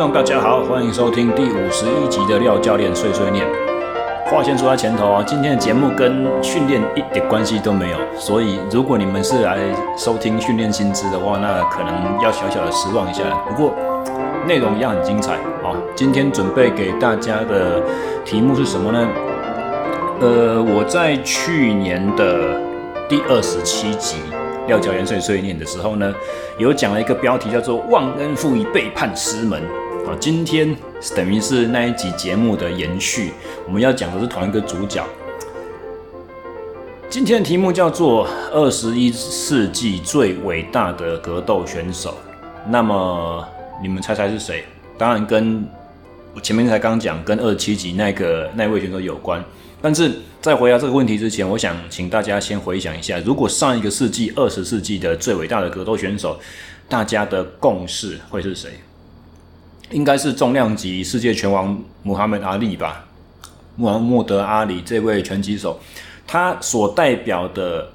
众大家好，欢迎收听第五十一集的廖教练碎碎念。话先说在前头啊，今天的节目跟训练一点关系都没有，所以如果你们是来收听训练新知的话，那可能要小小的失望一下。不过内容一样很精彩啊。今天准备给大家的题目是什么呢？呃，我在去年的第二十七集。廖教练碎碎念的时候呢，有讲了一个标题叫做“忘恩负义背叛师门”。好，今天等于是那一集节目的延续，我们要讲的是同一个主角。今天的题目叫做“二十一世纪最伟大的格斗选手”。那么你们猜猜是谁？当然跟我前面才刚讲跟二十七集那个那位选手有关。但是在回答这个问题之前，我想请大家先回想一下，如果上一个世纪、二十世纪的最伟大的格斗选手，大家的共识会是谁？应该是重量级世界拳王穆罕默德阿里吧？穆罕默德阿里这位拳击手，他所代表的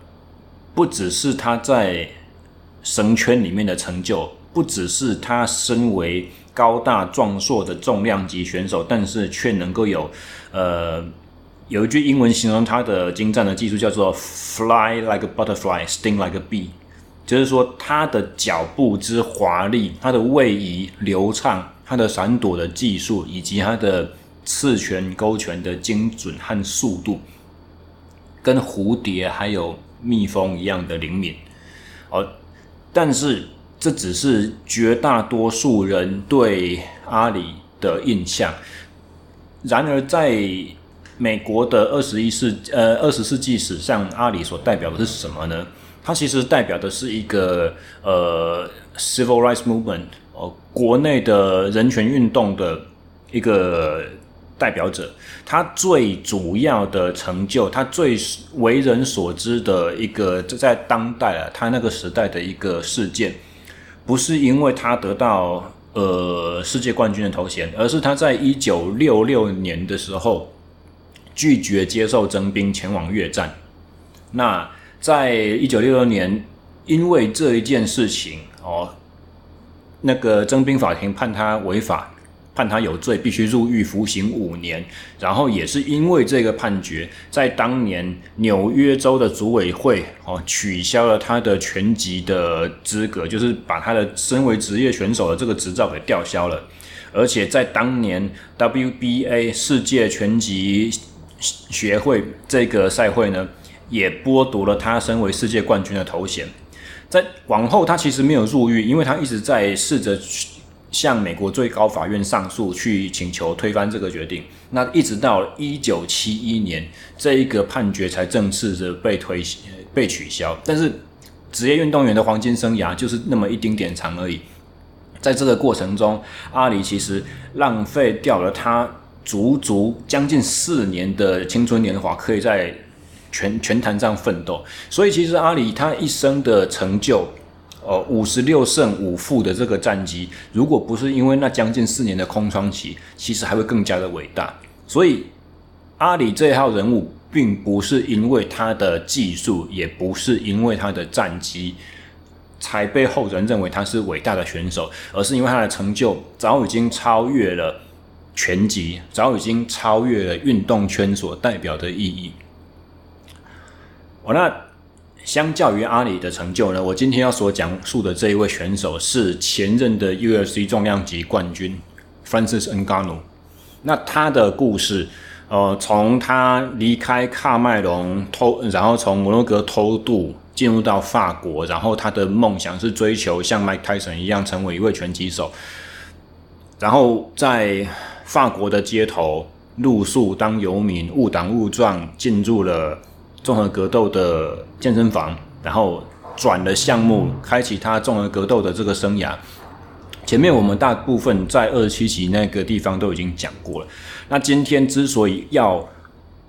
不只是他在绳圈里面的成就，不只是他身为高大壮硕的重量级选手，但是却能够有呃。有一句英文形容他的精湛的技术，叫做 “fly like a butterfly, sting like a bee”，就是说他的脚步之华丽，他的位移流畅，他的闪躲的技术，以及他的刺拳勾拳的精准和速度，跟蝴蝶还有蜜蜂一样的灵敏。哦，但是这只是绝大多数人对阿里的印象。然而在美国的二十一世呃二十世纪史上，阿里所代表的是什么呢？它其实代表的是一个呃 civil rights movement，国内的人权运动的一个代表者。他最主要的成就，他最为人所知的一个，在当代啊，他那个时代的一个事件，不是因为他得到呃世界冠军的头衔，而是他在一九六六年的时候。拒绝接受征兵前往越战。那在一九六六年，因为这一件事情哦，那个征兵法庭判他违法，判他有罪，必须入狱服刑五年。然后也是因为这个判决，在当年纽约州的组委会哦取消了他的拳击的资格，就是把他的身为职业选手的这个执照给吊销了。而且在当年 WBA 世界拳击学会这个赛会呢，也剥夺了他身为世界冠军的头衔。在往后，他其实没有入狱，因为他一直在试着向美国最高法院上诉，去请求推翻这个决定。那一直到一九七一年，这一个判决才正式的被推被取消。但是，职业运动员的黄金生涯就是那么一丁点长而已。在这个过程中，阿里其实浪费掉了他。足足将近四年的青春年华，可以在拳拳坛上奋斗。所以，其实阿里他一生的成就，呃，五十六胜五负的这个战绩，如果不是因为那将近四年的空窗期，其实还会更加的伟大。所以，阿里这一号人物，并不是因为他的技术，也不是因为他的战绩，才被后人认为他是伟大的选手，而是因为他的成就早已经超越了。拳击早已经超越了运动圈所代表的意义。哦，那相较于阿里的成就呢，我今天要所讲述的这一位选手是前任的 UFC 重量级冠军 Francis Ngannou。那他的故事，呃，从他离开喀麦隆偷，然后从摩洛哥偷渡进入到法国，然后他的梦想是追求像 Mike Tyson 一样成为一位拳击手，然后在。法国的街头露宿当游民，误打误撞进入了综合格斗的健身房，然后转了项目，开启他综合格斗的这个生涯。前面我们大部分在二十七集那个地方都已经讲过了。那今天之所以要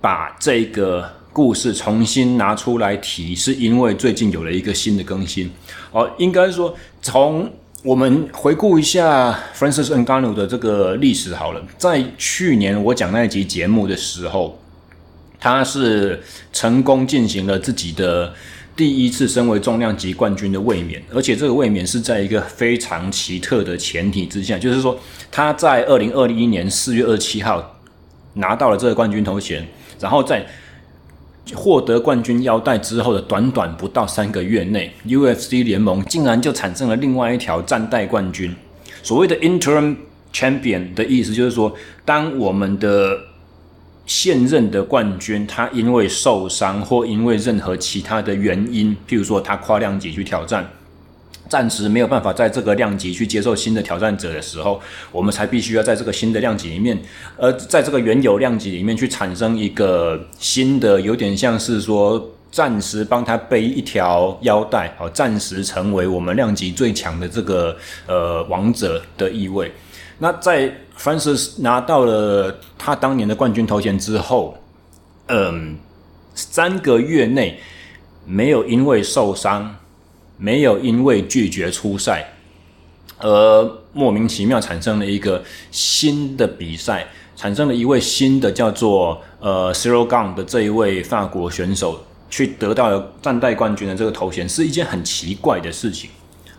把这个故事重新拿出来提，是因为最近有了一个新的更新。哦，应该说从。我们回顾一下 Francis Ngannou 的这个历史好了。在去年我讲那一集节目的时候，他是成功进行了自己的第一次身为重量级冠军的卫冕，而且这个卫冕是在一个非常奇特的前提之下，就是说他在二零二一年四月二十七号拿到了这个冠军头衔，然后在获得冠军腰带之后的短短不到三个月内，UFC 联盟竟然就产生了另外一条战带冠军。所谓的 interim champion 的意思就是说，当我们的现任的冠军，他因为受伤或因为任何其他的原因，譬如说他跨量级去挑战，暂时没有办法在这个量级去接受新的挑战者的时候，我们才必须要在这个新的量级里面，而在这个原有量级里面去产生一个新的，有点像是说暂时帮他背一条腰带，好，暂时成为我们量级最强的这个呃王者的意味。那在 Francis 拿到了他当年的冠军头衔之后，嗯，三个月内没有因为受伤，没有因为拒绝出赛，而莫名其妙产生了一个新的比赛，产生了一位新的叫做呃 Ciryl Gane 的这一位法国选手，去得到了战代冠军的这个头衔，是一件很奇怪的事情。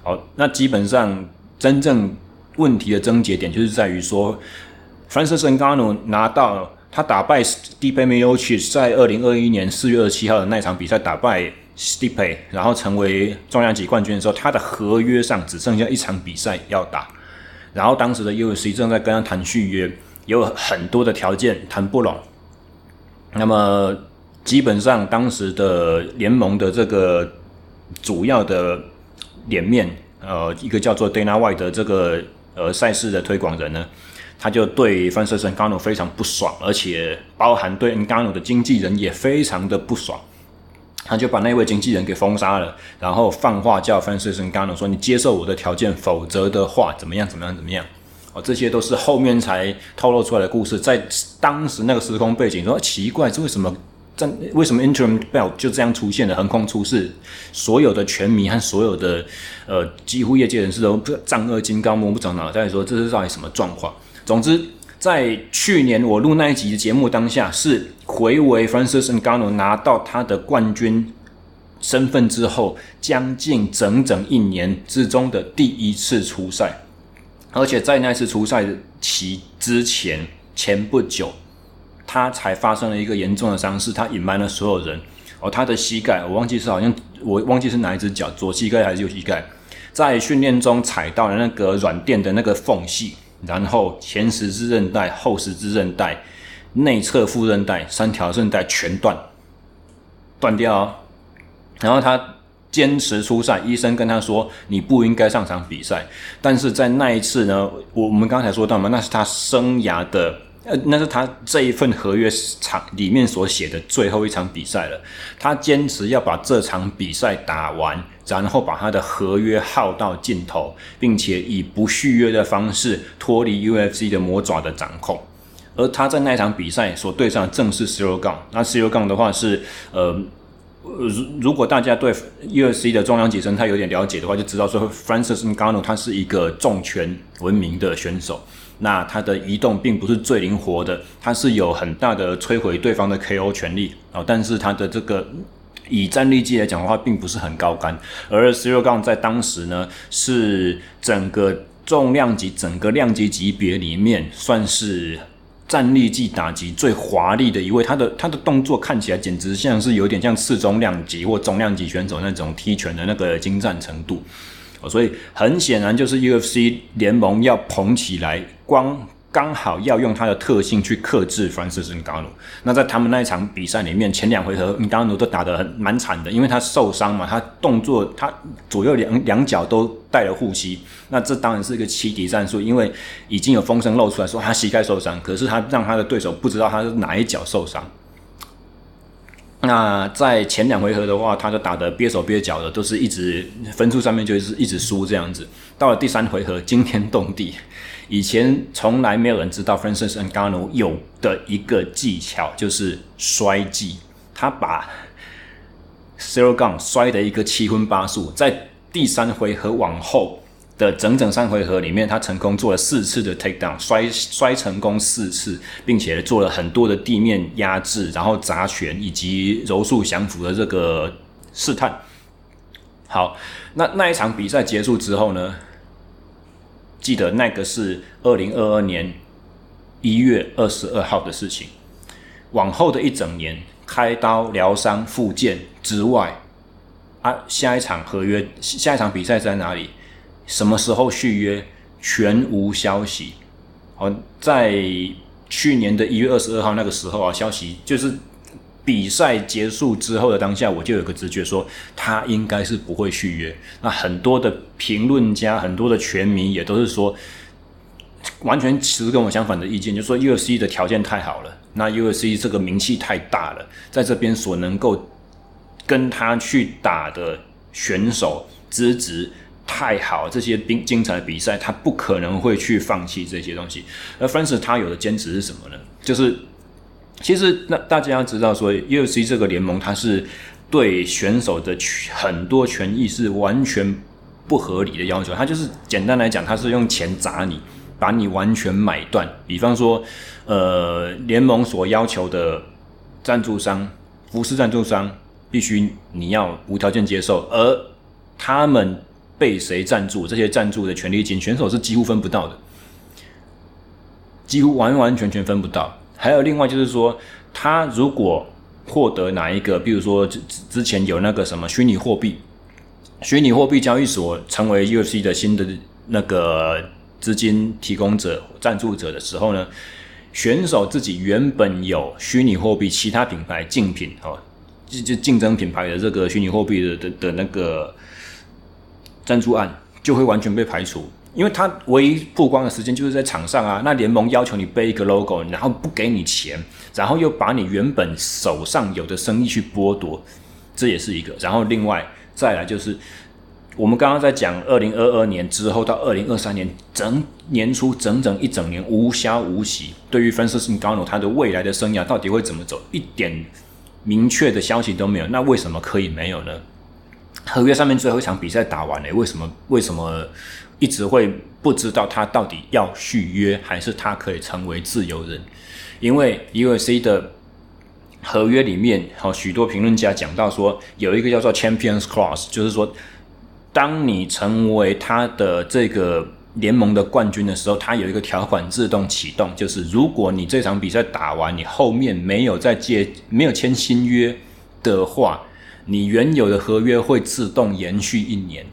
好，那基本上真正。问题的症结点就是在于说，Francis n g a n o 拿到他打败 Stipe Miocic 在二零二一年四月二十七号的那场比赛打败 Stipe，然后成为重量级冠军的时候，他的合约上只剩下一场比赛要打，然后当时的 UFC 正在跟他谈续约，有很多的条件谈不拢，那么基本上当时的联盟的这个主要的脸面，呃，一个叫做 Dana White 的这个。而赛事的推广人呢，他就对 Francis Ngannou 非常不爽，而且包含对 n g a n o 的经纪人也非常的不爽，他就把那位经纪人给封杀了，然后放话叫 Francis Ngannou 说：“你接受我的条件，否则的话怎么样？怎么样？怎么样？”哦，这些都是后面才透露出来的故事，在当时那个时空背景说奇怪，这为什么？为什么 Interim Belt 就这样出现了，横空出世，所有的拳迷和所有的呃几乎业界人士都丈二金刚摸不着脑袋，说这是到底什么状况？总之，在去年我录那一集的节目当下，是回为 Francis Ngannou 拿到他的冠军身份之后，将近整整一年之中的第一次出赛，而且在那次出赛期之前前不久。他才发生了一个严重的伤势，他隐瞒了所有人。哦，他的膝盖，我忘记是好像我忘记是哪一只脚，左膝盖还是右膝盖，在训练中踩到了那个软垫的那个缝隙，然后前十字韧带、后十字韧带、内侧副韧带三条韧带全断，断掉。然后他坚持出赛，医生跟他说你不应该上场比赛。但是在那一次呢，我我们刚才说到嘛，那是他生涯的。呃，那是他这一份合约场里面所写的最后一场比赛了。他坚持要把这场比赛打完，然后把他的合约耗到尽头，并且以不续约的方式脱离 UFC 的魔爪的掌控。而他在那场比赛所对上的正是 Ciryl Gane。那 Ciryl Gane 的话是，呃，如如果大家对 UFC 的重量级生态有点了解的话，就知道说 Francis n g a n o 他是一个重拳闻名的选手。那他的移动并不是最灵活的，他是有很大的摧毁对方的 KO 权利啊，但是他的这个以战力技来讲的话，并不是很高杆。而十六杠在当时呢，是整个重量级、整个量级级别里面，算是战力技打击最华丽的一位。他的他的动作看起来简直像是有点像次中量级或中量级选手那种踢拳的那个精湛程度。所以很显然，就是 UFC 联盟要捧起来，光刚好要用他的特性去克制 Francis Ngannou。那在他们那一场比赛里面，前两回合 Ngannou 都打得很蛮惨的，因为他受伤嘛，他动作他左右两两脚都带了护膝。那这当然是一个欺敌战术，因为已经有风声露出来说他膝盖受伤，可是他让他的对手不知道他是哪一脚受伤。那在前两回合的话，他就打得憋手憋脚的，都是一直分数上面就是一直输这样子。到了第三回合，惊天动地，以前从来没有人知道 Francis n g a n o 有的一个技巧就是摔技，他把 Cero Gane 摔得一个七荤八素，在第三回合往后。的整整三回合里面，他成功做了四次的 take down，摔摔成功四次，并且做了很多的地面压制，然后砸拳以及柔术降服的这个试探。好，那那一场比赛结束之后呢？记得那个是二零二二年一月二十二号的事情。往后的一整年，开刀疗伤复健之外，啊，下一场合约、下一场比赛在哪里？什么时候续约？全无消息。好，在去年的一月二十二号那个时候啊，消息就是。比赛结束之后的当下，我就有个直觉说，他应该是不会续约。那很多的评论家、很多的拳迷也都是说，完全持跟我相反的意见，就是说 UFC 的条件太好了，那 UFC 这个名气太大了，在这边所能够跟他去打的选手资质太好，这些精精彩的比赛，他不可能会去放弃这些东西。而 Francis 他有的坚持是什么呢？就是。其实，那大家要知道说，UFC 这个联盟，它是对选手的很多权益是完全不合理的要求。它就是简单来讲，它是用钱砸你，把你完全买断。比方说，呃，联盟所要求的赞助商、服饰赞助商，必须你要无条件接受，而他们被谁赞助，这些赞助的权利金，选手是几乎分不到的，几乎完完全全分不到。还有另外就是说，他如果获得哪一个，比如说之之前有那个什么虚拟货币，虚拟货币交易所成为 U C 的新的那个资金提供者、赞助者的时候呢，选手自己原本有虚拟货币其他品牌竞品哦，就就竞争品牌的这个虚拟货币的的的那个赞助案就会完全被排除。因为他唯一曝光的时间就是在场上啊，那联盟要求你背一个 logo，然后不给你钱，然后又把你原本手上有的生意去剥夺，这也是一个。然后另外再来就是，我们刚刚在讲二零二二年之后到二零二三年整年初整整一整年无消无息，对于 Francis g a n o 他的未来的生涯到底会怎么走，一点明确的消息都没有。那为什么可以没有呢？合约上面最后一场比赛打完了，为什么？为什么？一直会不知道他到底要续约还是他可以成为自由人，因为 UFC 的合约里面，好许多评论家讲到说，有一个叫做 Champions Clause，就是说，当你成为他的这个联盟的冠军的时候，他有一个条款自动启动，就是如果你这场比赛打完，你后面没有再接没有签新约的话，你原有的合约会自动延续一年。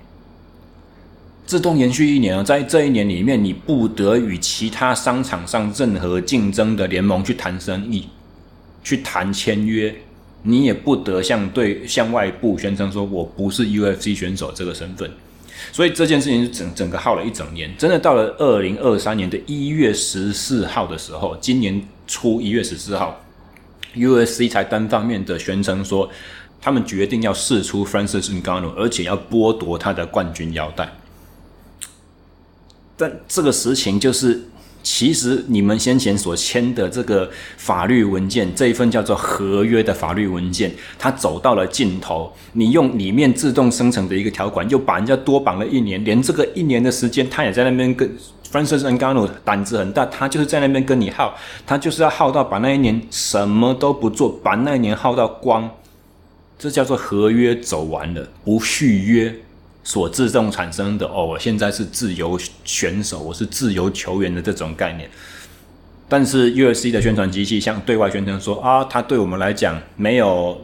自动延续一年，在这一年里面，你不得与其他商场上任何竞争的联盟去谈生意，去谈签约，你也不得向对向外部宣称说我不是 UFC 选手这个身份。所以这件事情是整整个耗了一整年，真的到了二零二三年的一月十四号的时候，今年初一月十四号，UFC 才单方面的宣称说，他们决定要试出 Francis Ngannou，而且要剥夺他的冠军腰带。但这个实情就是，其实你们先前所签的这个法律文件，这一份叫做合约的法律文件，它走到了尽头。你用里面自动生成的一个条款，又把人家多绑了一年，连这个一年的时间，他也在那边跟 Francis Ngannou 胆子很大，他就是在那边跟你耗，他就是要耗到把那一年什么都不做，把那一年耗到光。这叫做合约走完了，不续约。所自动产生的哦，我现在是自由选手，我是自由球员的这种概念。但是 UFC 的宣传机器向对外宣称说啊，他对我们来讲没有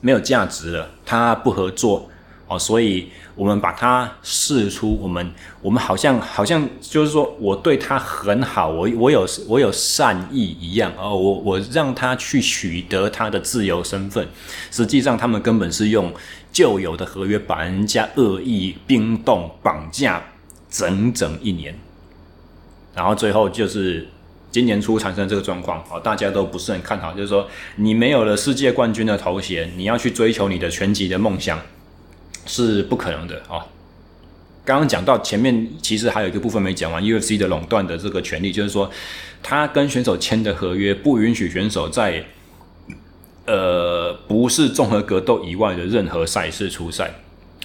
没有价值了，他不合作哦，所以我们把它试出，我们我们好像好像就是说我对他很好，我我有我有善意一样哦，我我让他去取得他的自由身份，实际上他们根本是用。旧有的合约把人家恶意冰冻绑架整整一年，然后最后就是今年初产生这个状况，哦，大家都不是很看好，就是说你没有了世界冠军的头衔，你要去追求你的拳击的梦想是不可能的哦。刚刚讲到前面，其实还有一个部分没讲完，UFC 的垄断的这个权利，就是说他跟选手签的合约不允许选手在。呃，不是综合格斗以外的任何赛事出赛，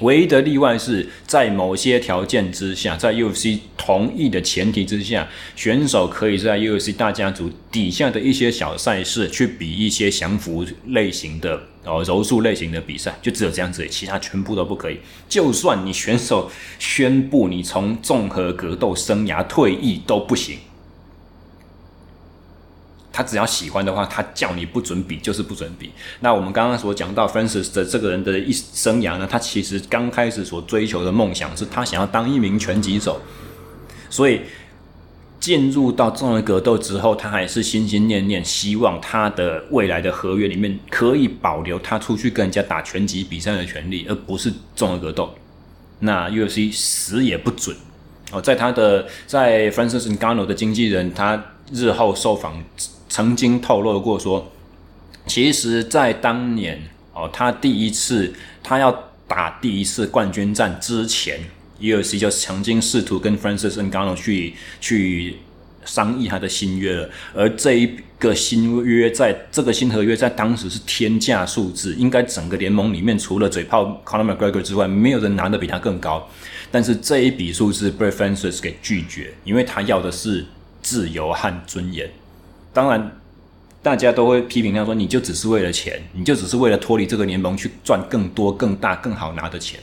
唯一的例外是在某些条件之下，在 UFC 同意的前提之下，选手可以在 UFC 大家族底下的一些小赛事去比一些降服类型的哦柔术类型的比赛，就只有这样子，其他全部都不可以。就算你选手宣布你从综合格斗生涯退役都不行。他只要喜欢的话，他叫你不准比就是不准比。那我们刚刚所讲到 Francis 的这个人的一生涯呢，他其实刚开始所追求的梦想是他想要当一名拳击手，所以进入到综合格斗之后，他还是心心念念希望他的未来的合约里面可以保留他出去跟人家打拳击比赛的权利，而不是综合格斗。那 UFC 死也不准哦，在他的在 Francis Ngannou 的经纪人他日后受访。曾经透露过说，其实，在当年哦，他第一次他要打第一次冠军战之前，UFC 就曾经试图跟 Francis Ngannou 去去商议他的新约了。而这一个新约，在这个新合约在当时是天价数字，应该整个联盟里面除了嘴炮 Conor McGregor 之外，没有人拿得比他更高。但是这一笔数字被 Francis 给拒绝，因为他要的是自由和尊严。当然，大家都会批评他说：“你就只是为了钱，你就只是为了脱离这个联盟去赚更多、更大、更好拿的钱，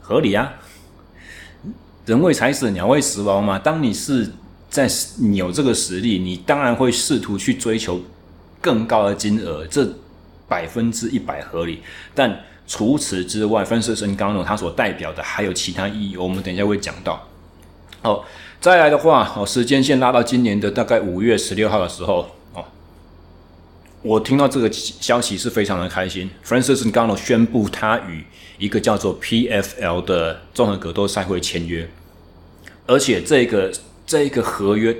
合理啊？人为财死，鸟为食亡嘛。当你是在你有这个实力，你当然会试图去追求更高的金额，这百分之一百合理。但除此之外分身身高呢，它所代表的还有其他意义，我们等一下会讲到。好。”再来的话，哦，时间线拉到今年的大概五月十六号的时候，哦，我听到这个消息是非常的开心。Francis g a n o 宣布他与一个叫做 PFL 的综合格斗赛会签约，而且这个这个合约，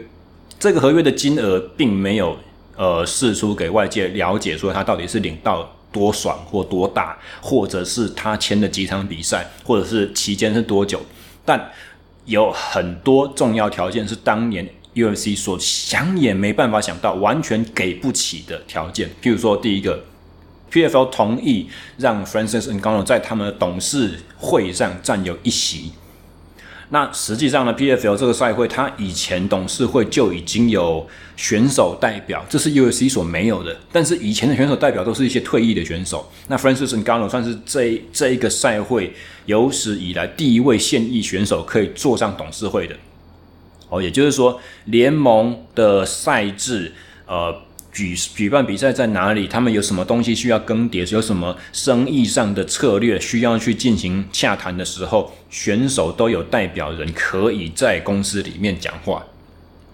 这个合约的金额并没有呃释出给外界了解，说他到底是领到多爽或多大，或者是他签了几场比赛，或者是期间是多久，但。有很多重要条件是当年 UFC 所想也没办法想到，完全给不起的条件。譬如说，第一个，PFL 同意让 Francis N. g a n o 在他们的董事会上占有一席。那实际上呢，PFL 这个赛会，它以前董事会就已经有选手代表，这是 UFC 所没有的。但是以前的选手代表都是一些退役的选手。那 Francis Ngannou 算是这这一个赛会有史以来第一位现役选手可以坐上董事会的。哦，也就是说，联盟的赛制，呃。举举办比赛在哪里？他们有什么东西需要更迭？有什么生意上的策略需要去进行洽谈的时候，选手都有代表人可以在公司里面讲话。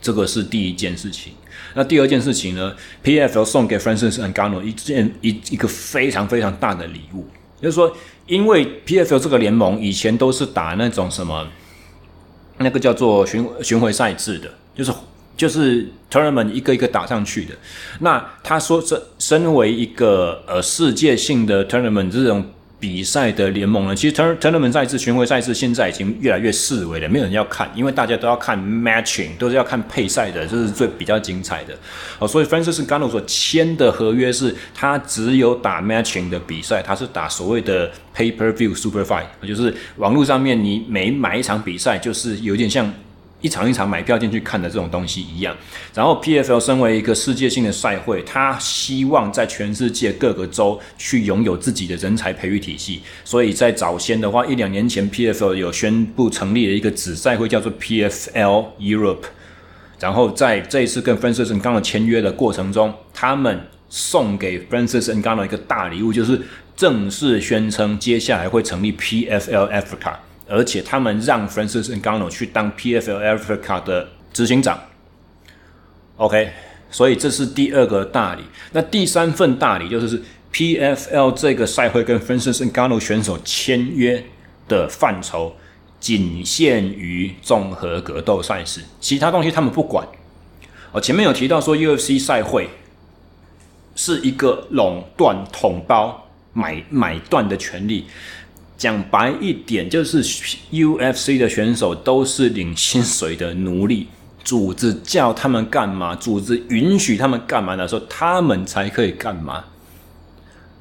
这个是第一件事情。那第二件事情呢？PFL 送给 Francis and Gano 一件一一个非常非常大的礼物，就是说，因为 PFL 这个联盟以前都是打那种什么，那个叫做巡巡回赛制的，就是。就是 tournament 一个一个打上去的。那他说，这身为一个呃世界性的 tournament 这种比赛的联盟呢，其实 tournament 赛事、巡回赛事现在已经越来越式微了，没有人要看，因为大家都要看 matching，都是要看配赛的，这是最比较精彩的。哦，所以 Francis Gano 所签的合约是，他只有打 matching 的比赛，他是打所谓的 pay per view super fight，就是网络上面你每买一场比赛，就是有点像。一场一场买票进去看的这种东西一样，然后 PFL 身为一个世界性的赛会，他希望在全世界各个州去拥有自己的人才培育体系，所以在早先的话，一两年前 PFL 有宣布成立了一个子赛会，叫做 PFL Europe。然后在这一次跟 Francis Ngannou 签约的过程中，他们送给 Francis Ngannou 一个大礼物，就是正式宣称接下来会成立 PFL Africa。而且他们让 Francis Ngannou 去当 PFL Africa 的执行长，OK，所以这是第二个大礼。那第三份大礼就是 PFL 这个赛会跟 Francis Ngannou 选手签约的范畴仅限于综合格斗赛事，其他东西他们不管。哦，前面有提到说 UFC 赛会是一个垄断、统包、买买断的权利。讲白一点，就是 UFC 的选手都是领薪水的奴隶，组织叫他们干嘛，组织允许他们干嘛的时候，他们才可以干嘛。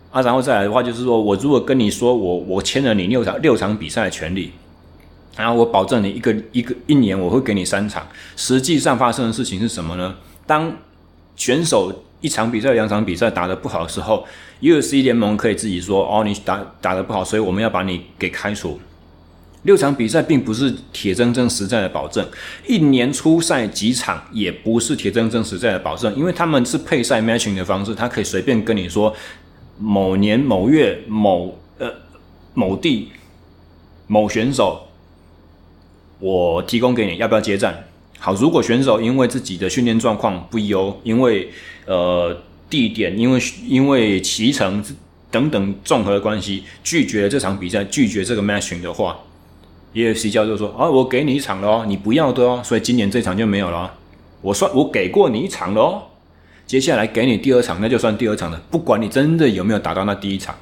啊，然后再来的话，就是说我如果跟你说我我签了你六场六场比赛的权利，然后我保证你一个一个一年我会给你三场，实际上发生的事情是什么呢？当选手一场比赛、两场比赛打得不好的时候，UFC 联盟可以自己说：“哦，你打打得不好，所以我们要把你给开除。”六场比赛并不是铁铮铮实在的保证，一年出赛几场也不是铁铮铮实在的保证，因为他们是配赛 matching 的方式，他可以随便跟你说某年某月某呃某地某选手，我提供给你，要不要接战？好，如果选手因为自己的训练状况不优，因为呃地点，因为因为骑乘等等综合的关系，拒绝了这场比赛，拒绝这个 matching 的话。UFC 教授说：“啊，我给你一场了哦，你不要的哦，所以今年这场就没有了哦。我算我给过你一场了哦，接下来给你第二场，那就算第二场了，不管你真的有没有打到那第一场。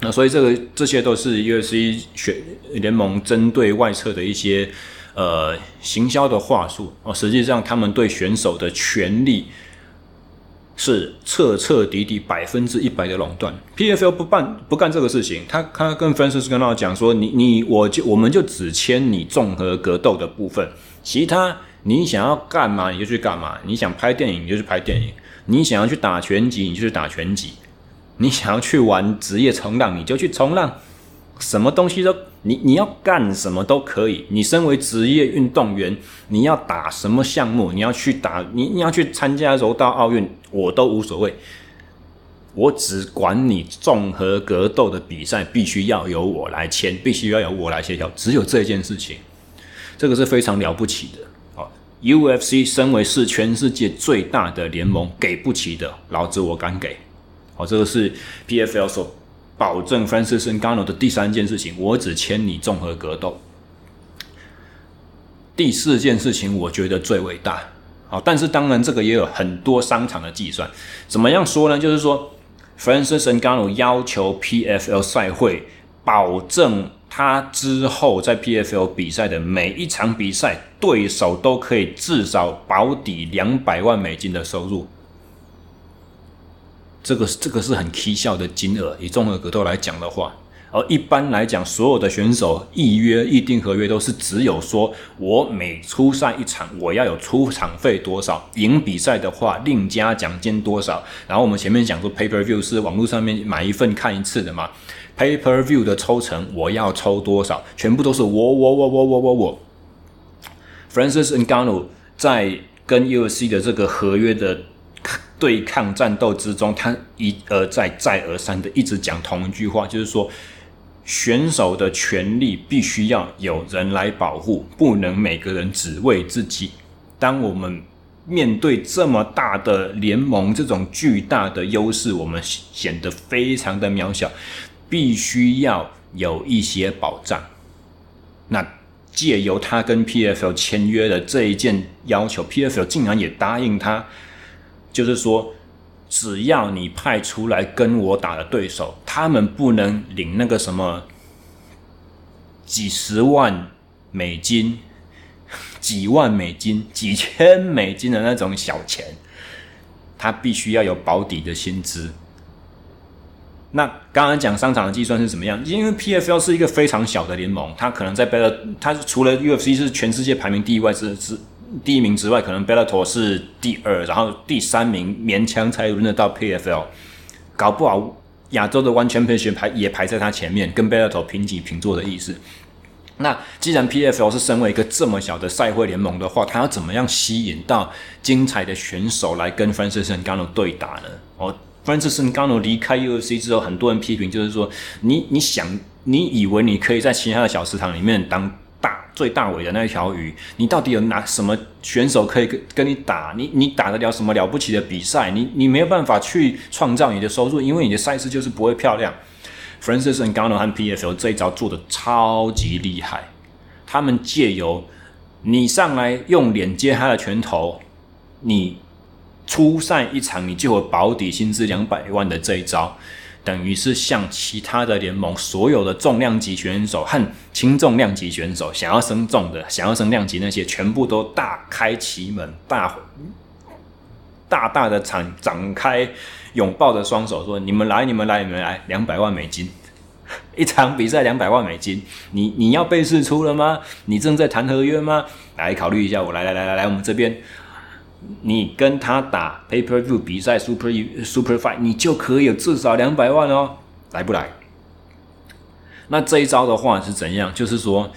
那所以这个这些都是 UFC 选联盟针对外侧的一些呃行销的话术哦，实际上他们对选手的权利。”是彻彻底底百分之一百的垄断。PFL 不办不干这个事情，他他跟 Francis 跟他讲说，你你我就我们就只签你综合格斗的部分，其他你想要干嘛你就去干嘛，你想拍电影你就去拍电影，你想要去打拳击你就去打拳击，你想要去玩职业冲浪你就去冲浪。什么东西都你你要干什么都可以。你身为职业运动员，你要打什么项目，你要去打你你要去参加柔道奥运，我都无所谓。我只管你综合格斗的比赛必须要由我来签，必须要由我来协调，只有这件事情，这个是非常了不起的。好，UFC 身为是全世界最大的联盟，给不起的，老子我敢给。好，这个是 PFL 所。保证 Francis Ngano 的第三件事情，我只签你综合格斗。第四件事情，我觉得最伟大。好，但是当然这个也有很多商场的计算。怎么样说呢？就是说，Francis Ngano 要求 PFL 赛会保证他之后在 PFL 比赛的每一场比赛，对手都可以至少保底两百万美金的收入。这个这个是很蹊跷的金额，以综合格斗来讲的话，而一般来讲，所有的选手预约预定合约都是只有说，我每出赛一场，我要有出场费多少，赢比赛的话另加奖金多少。然后我们前面讲说，Pay Per View 是网络上面买一份看一次的嘛，Pay Per View 的抽成我要抽多少，全部都是我我我我我我我。Francis Ngannou 在跟 UFC 的这个合约的。对抗战斗之中，他一而再、再而三的一直讲同一句话，就是说，选手的权利必须要有人来保护，不能每个人只为自己。当我们面对这么大的联盟，这种巨大的优势，我们显得非常的渺小，必须要有一些保障。那借由他跟 PFL 签约的这一件要求，PFL 竟然也答应他。就是说，只要你派出来跟我打的对手，他们不能领那个什么几十万美金、几万美金、几千美金的那种小钱，他必须要有保底的薪资。那刚刚讲商场的计算是怎么样？因为 PFL 是一个非常小的联盟，它可能在别的它除了 UFC 是全世界排名第一外之之。第一名之外，可能 Bellator 是第二，然后第三名勉强才轮得到 PFL，搞不好亚洲的 One Championship 排也排在他前面，跟 Bellator 平起平坐的意思。那既然 PFL 是身为一个这么小的赛会联盟的话，他要怎么样吸引到精彩的选手来跟 Francis n g a n o 对打呢？哦，Francis n g a n o 离开 UFC 之后，很多人批评就是说，你你想你以为你可以在其他的小食堂里面当。大最大尾的那一条鱼，你到底有哪什么选手可以跟跟你打？你你打得了什么了不起的比赛？你你没有办法去创造你的收入，因为你的赛事就是不会漂亮。Francis 跟 Gano 和 PFL 这一招做得超级厉害，他们借由你上来用脸接他的拳头，你出赛一场你就有保底薪资两百万的这一招。等于是向其他的联盟所有的重量级选手和轻重量级选手想要升重的、想要升量级那些，全部都大开其门，大大大的展展开拥抱着双手，说：“你们来，你们来，你们来，两百万美金 一场比赛，两百万美金，你你要被释出了吗？你正在谈合约吗？来考虑一下，我来来来来来，我们这边你跟他打 paper View 比赛 Super Super Fight，你就可以有至少两百万哦，来不来？那这一招的话是怎样？就是说。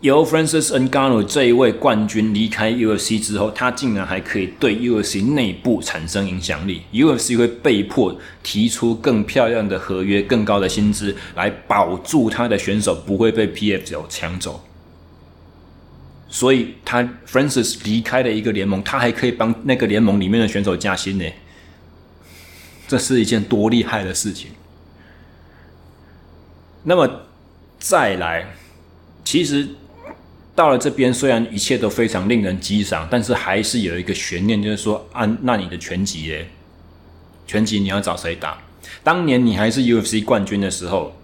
由 Francis Ngannou 这一位冠军离开 UFC 之后，他竟然还可以对 UFC 内部产生影响力。UFC 会被迫提出更漂亮的合约、更高的薪资，来保住他的选手不会被 PFL 抢走。所以，他 Francis 离开了一个联盟，他还可以帮那个联盟里面的选手加薪呢。这是一件多厉害的事情。那么，再来，其实。到了这边，虽然一切都非常令人激赏，但是还是有一个悬念，就是说，啊，那你的拳击耶？拳击你要找谁打？当年你还是 UFC 冠军的时候，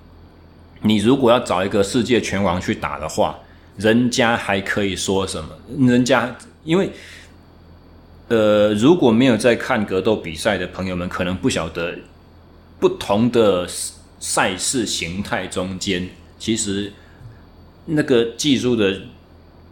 你如果要找一个世界拳王去打的话，人家还可以说什么？人家因为，呃，如果没有在看格斗比赛的朋友们，可能不晓得不同的赛事形态中间，其实那个技术的。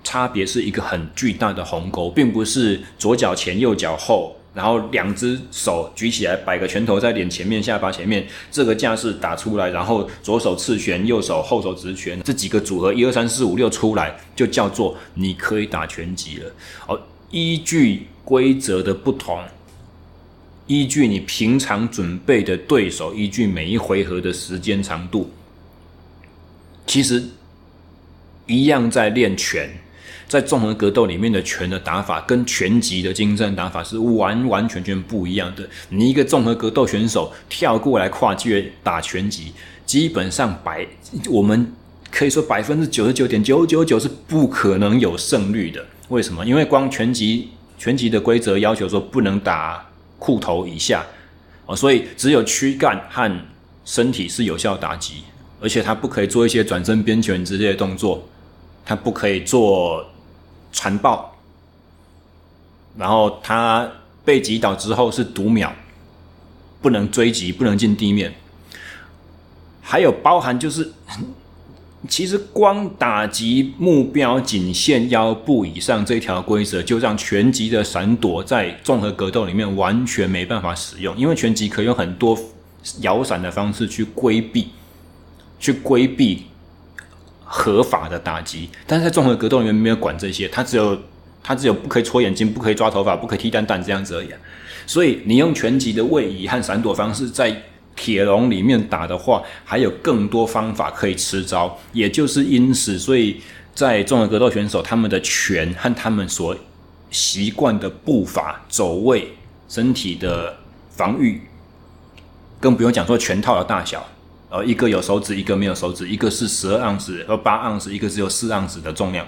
差别是一个很巨大的鸿沟，并不是左脚前右脚后，然后两只手举起来摆个拳头在脸前面、下巴前面这个架势打出来，然后左手刺拳、右手后手直拳这几个组合一二三四五六出来，就叫做你可以打拳击了。哦，依据规则的不同，依据你平常准备的对手，依据每一回合的时间长度，其实一样在练拳。在综合格斗里面的拳的打法跟拳击的精湛打法是完完全全不一样的。你一个综合格斗选手跳过来跨界打拳击，基本上百我们可以说百分之九十九点九九九是不可能有胜率的。为什么？因为光拳击拳击的规则要求说不能打裤头以下哦，所以只有躯干和身体是有效打击，而且他不可以做一些转身边拳之类的动作，他不可以做。残暴，然后他被击倒之后是读秒，不能追击，不能进地面。还有包含就是，其实光打击目标仅限腰部以上这条规则，就让拳击的闪躲在综合格斗里面完全没办法使用，因为拳击可以用很多摇闪的方式去规避，去规避。合法的打击，但是在综合格斗里面没有管这些，他只有他只有不可以戳眼睛，不可以抓头发，不可以踢蛋蛋这样子而已。所以你用拳击的位移和闪躲方式在铁笼里面打的话，还有更多方法可以吃招。也就是因此，所以在综合格斗选手他们的拳和他们所习惯的步伐、走位、身体的防御，更不用讲说拳套的大小。呃，一个有手指，一个没有手指，一个是十二盎司和八盎司，一个只有四盎司的重量，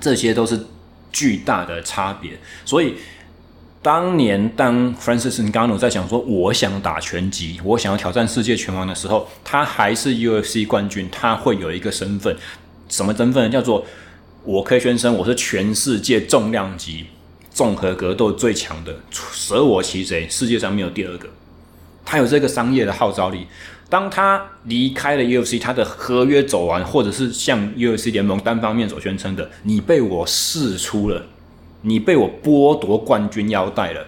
这些都是巨大的差别。所以，当年当 Francis Ngannou 在想说我想打拳击，我想要挑战世界拳王的时候，他还是 UFC 冠军，他会有一个身份，什么身份？叫做我可以宣称我是全世界重量级综合格斗最强的，舍我其谁，世界上没有第二个。他有这个商业的号召力。当他离开了 UFC，他的合约走完，或者是像 UFC 联盟单方面所宣称的，你被我释出了，你被我剥夺冠军腰带了，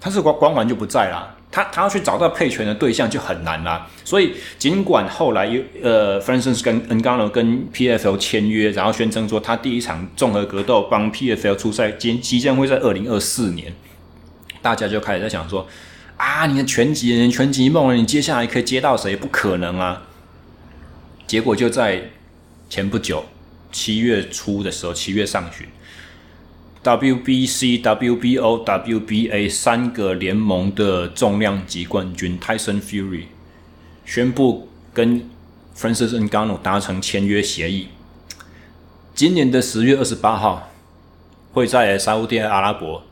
他是光光环就不在啦。他他要去找到配权的对象就很难啦。所以尽管后来呃，Francis 跟 n g a n o 跟 PFL 签约，然后宣称说他第一场综合格斗帮 PFL 出赛，即即将会在二零二四年，大家就开始在想说。啊！你的全集，你拳击梦，你接下来可以接到谁？不可能啊！结果就在前不久，七月初的时候，七月上旬，WBC、WBO、WBA 三个联盟的重量级冠军 Tyson Fury 宣布跟 Francis Ngannou 达成签约协议，今年的十月二十八号会在沙乌地阿拉伯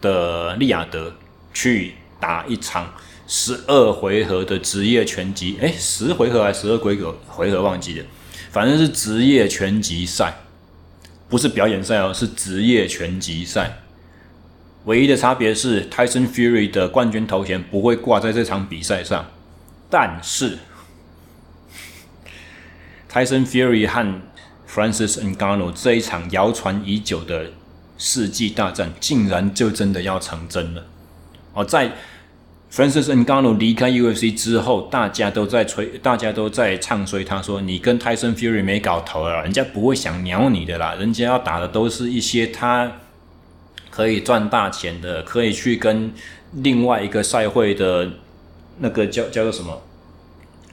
的利雅得去。打一场十二回合的职业拳击，诶，十回合还是十二回合？回合忘记了，反正是职业拳击赛，不是表演赛哦，是职业拳击赛。唯一的差别是，Tyson Fury 的冠军头衔不会挂在这场比赛上，但是 Tyson Fury 和 Francis Ngannou 这一场谣传已久的世纪大战竟然就真的要成真了。哦，在 Francis Ngannou 离开 UFC 之后，大家都在吹，大家都在唱衰他说：“你跟 Tyson Fury 没搞头了，人家不会想鸟你的啦，人家要打的都是一些他可以赚大钱的，可以去跟另外一个赛会的那个叫叫做什么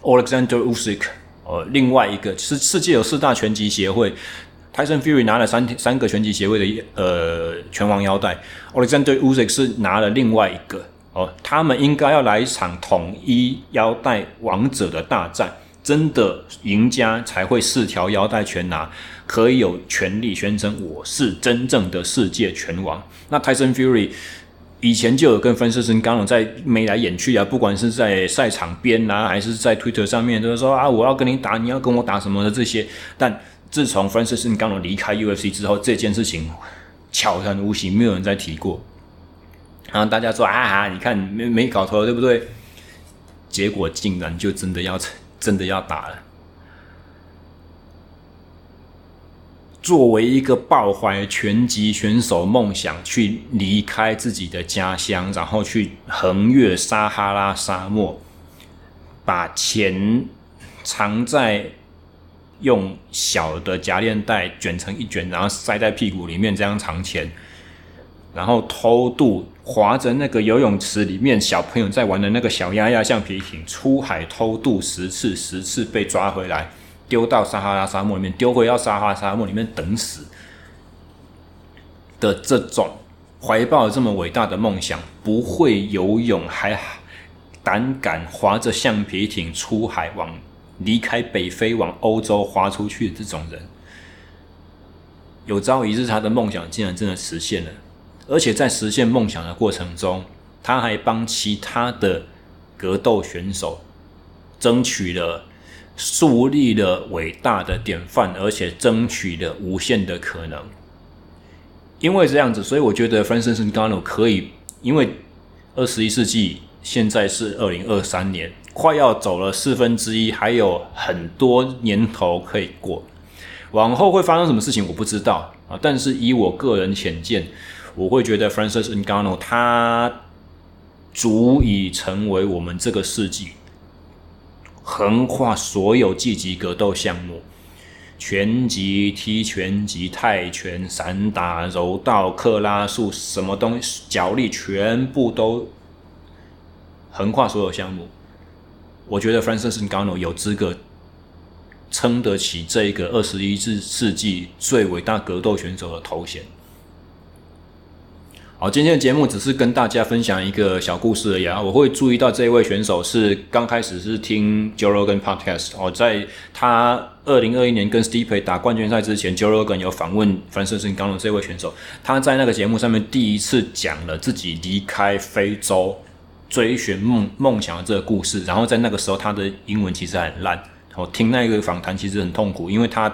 Alexander Usyk 哦，另外一个是世界有四大拳击协会。” Tyson Fury 拿了三三个拳击协会的呃拳王腰带，Alexander Usyk 是拿了另外一个哦，他们应该要来一场统一腰带王者的大战，真的赢家才会四条腰带全拿，可以有权利宣称我是真正的世界拳王。那 Tyson Fury 以前就有跟 Francis Ngannou 在眉来眼去啊，不管是在赛场边啊，还是在 Twitter 上面，都是说啊，我要跟你打，你要跟我打什么的这些，但。自从 Francis Ngannou 离开 UFC 之后，这件事情悄然无息，没有人再提过。然后大家说啊，你看没没搞头，对不对？结果竟然就真的要真的要打了。作为一个抱怀拳击选手梦想去离开自己的家乡，然后去横越撒哈拉沙漠，把钱藏在。用小的夹链袋卷成一卷，然后塞在屁股里面，这样藏钱，然后偷渡，划着那个游泳池里面小朋友在玩的那个小鸭鸭橡皮艇出海偷渡十次，十次被抓回来，丢到撒哈拉沙漠里面，丢回到撒哈拉沙漠里面等死的这种怀抱这么伟大的梦想，不会游泳还胆敢划着橡皮艇出海往。离开北非往欧洲划出去的这种人，有朝一日他的梦想竟然真的实现了，而且在实现梦想的过程中，他还帮其他的格斗选手争取了、树立了伟大的典范，而且争取了无限的可能。因为这样子，所以我觉得 Francis Ngannou 可以，因为二十一世纪现在是二零二三年。快要走了四分之一，还有很多年头可以过。往后会发生什么事情，我不知道啊。但是以我个人浅见，我会觉得 Francis Ngannou 他足以成为我们这个世纪横跨所有积极格斗项目，拳击、踢拳击、泰拳、散打、柔道、克拉术，什么东西，脚力，全部都横跨所有项目。我觉得 Francis Ngannou 有资格撑得起这一个二十一世纪最伟大格斗选手的头衔。好，今天的节目只是跟大家分享一个小故事而已啊。我会注意到这位选手是刚开始是听 Joe Rogan Podcast 哦，在他二零二一年跟 Stipe 打冠军赛之前，Joe Rogan 有访问 Francis Ngannou 这位选手，他在那个节目上面第一次讲了自己离开非洲。追寻梦梦想的这个故事，然后在那个时候，他的英文其实很烂。我听那个访谈其实很痛苦，因为他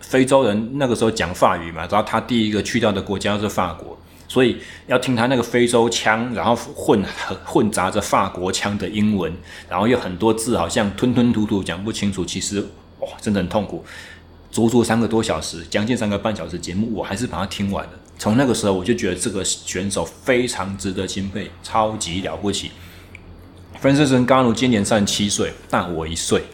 非洲人那个时候讲法语嘛，然后他第一个去到的国家是法国，所以要听他那个非洲腔，然后混混杂着法国腔的英文，然后有很多字好像吞吞吐吐讲不清楚，其实哇，真的很痛苦。足足三个多小时，将近三个半小时节目，我还是把它听完了。从那个时候，我就觉得这个选手非常值得钦佩，超级了不起。Francis Ngannou 今年三十七岁，大我一岁，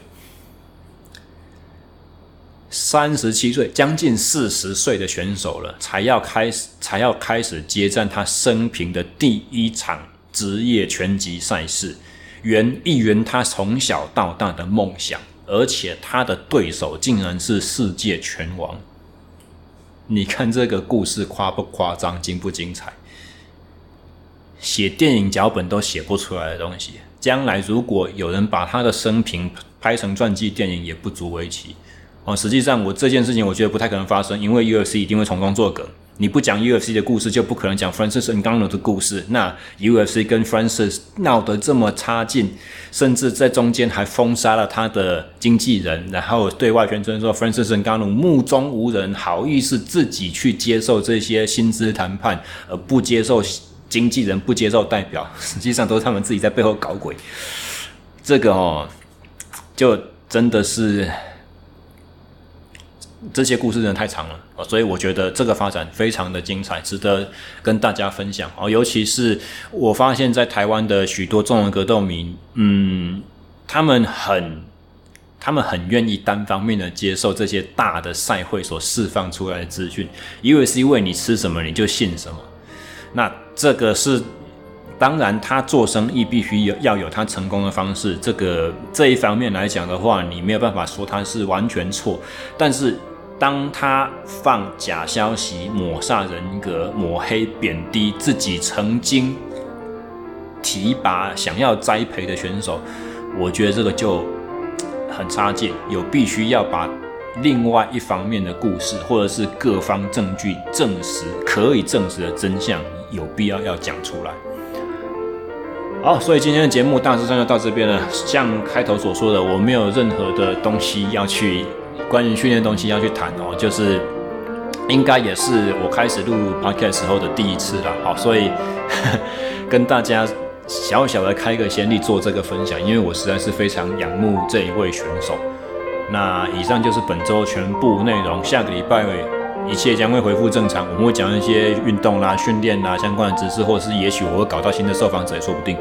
三十七岁，将近四十岁的选手了，才要开始，才要开始接战他生平的第一场职业拳击赛事，圆一圆他从小到大的梦想。而且他的对手竟然是世界拳王，你看这个故事夸不夸张，精不精彩？写电影脚本都写不出来的东西，将来如果有人把他的生平拍成传记电影，也不足为奇。哦，实际上我这件事情我觉得不太可能发生，因为 UFC 一定会从中作梗。你不讲 UFC 的故事，就不可能讲 Francis Ngannou 的故事。那 UFC 跟 Francis 闹得这么差劲，甚至在中间还封杀了他的经纪人，然后对外宣称说 Francis Ngannou 目中无人，好意思自己去接受这些薪资谈判，而不接受经纪人，不接受代表，实际上都是他们自己在背后搞鬼。这个哦，就真的是。这些故事真的太长了，所以我觉得这个发展非常的精彩，值得跟大家分享哦。尤其是我发现，在台湾的许多中文格斗迷，嗯，他们很，他们很愿意单方面的接受这些大的赛会所释放出来的资讯，因为是因为你吃什么你就信什么。那这个是，当然他做生意必须有要有他成功的方式，这个这一方面来讲的话，你没有办法说他是完全错，但是。当他放假消息、抹煞人格、抹黑、贬低自己曾经提拔、想要栽培的选手，我觉得这个就很差劲，有必须要把另外一方面的故事，或者是各方证据证实、可以证实的真相，有必要要讲出来。好，所以今天的节目大致上就到这边了。像开头所说的，我没有任何的东西要去。关于训练东西要去谈哦，就是应该也是我开始录 podcast 时候的第一次了，好，所以跟大家小小的开个先例做这个分享，因为我实在是非常仰慕这一位选手。那以上就是本周全部内容，下个礼拜一切将会恢复正常，我们会讲一些运动啦、训练啦相关的知识，或者是也许我会搞到新的受访者也说不定。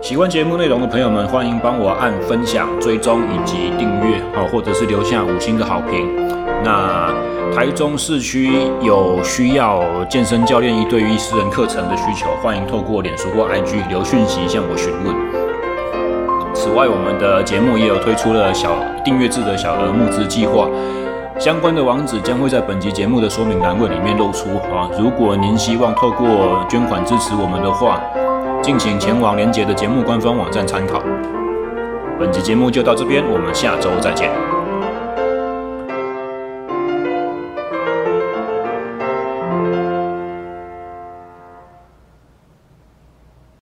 喜欢节目内容的朋友们，欢迎帮我按分享、追踪以及订阅，好，或者是留下五星的好评。那台中市区有需要健身教练一对一私人课程的需求，欢迎透过脸书或 IG 留讯息向我询问。此外，我们的节目也有推出了小订阅制的小额募资计划，相关的网址将会在本集节目的说明栏位里面露出。啊，如果您希望透过捐款支持我们的话，敬请前往连结的节目官方网站参考。本集节目就到这边，我们下周再见。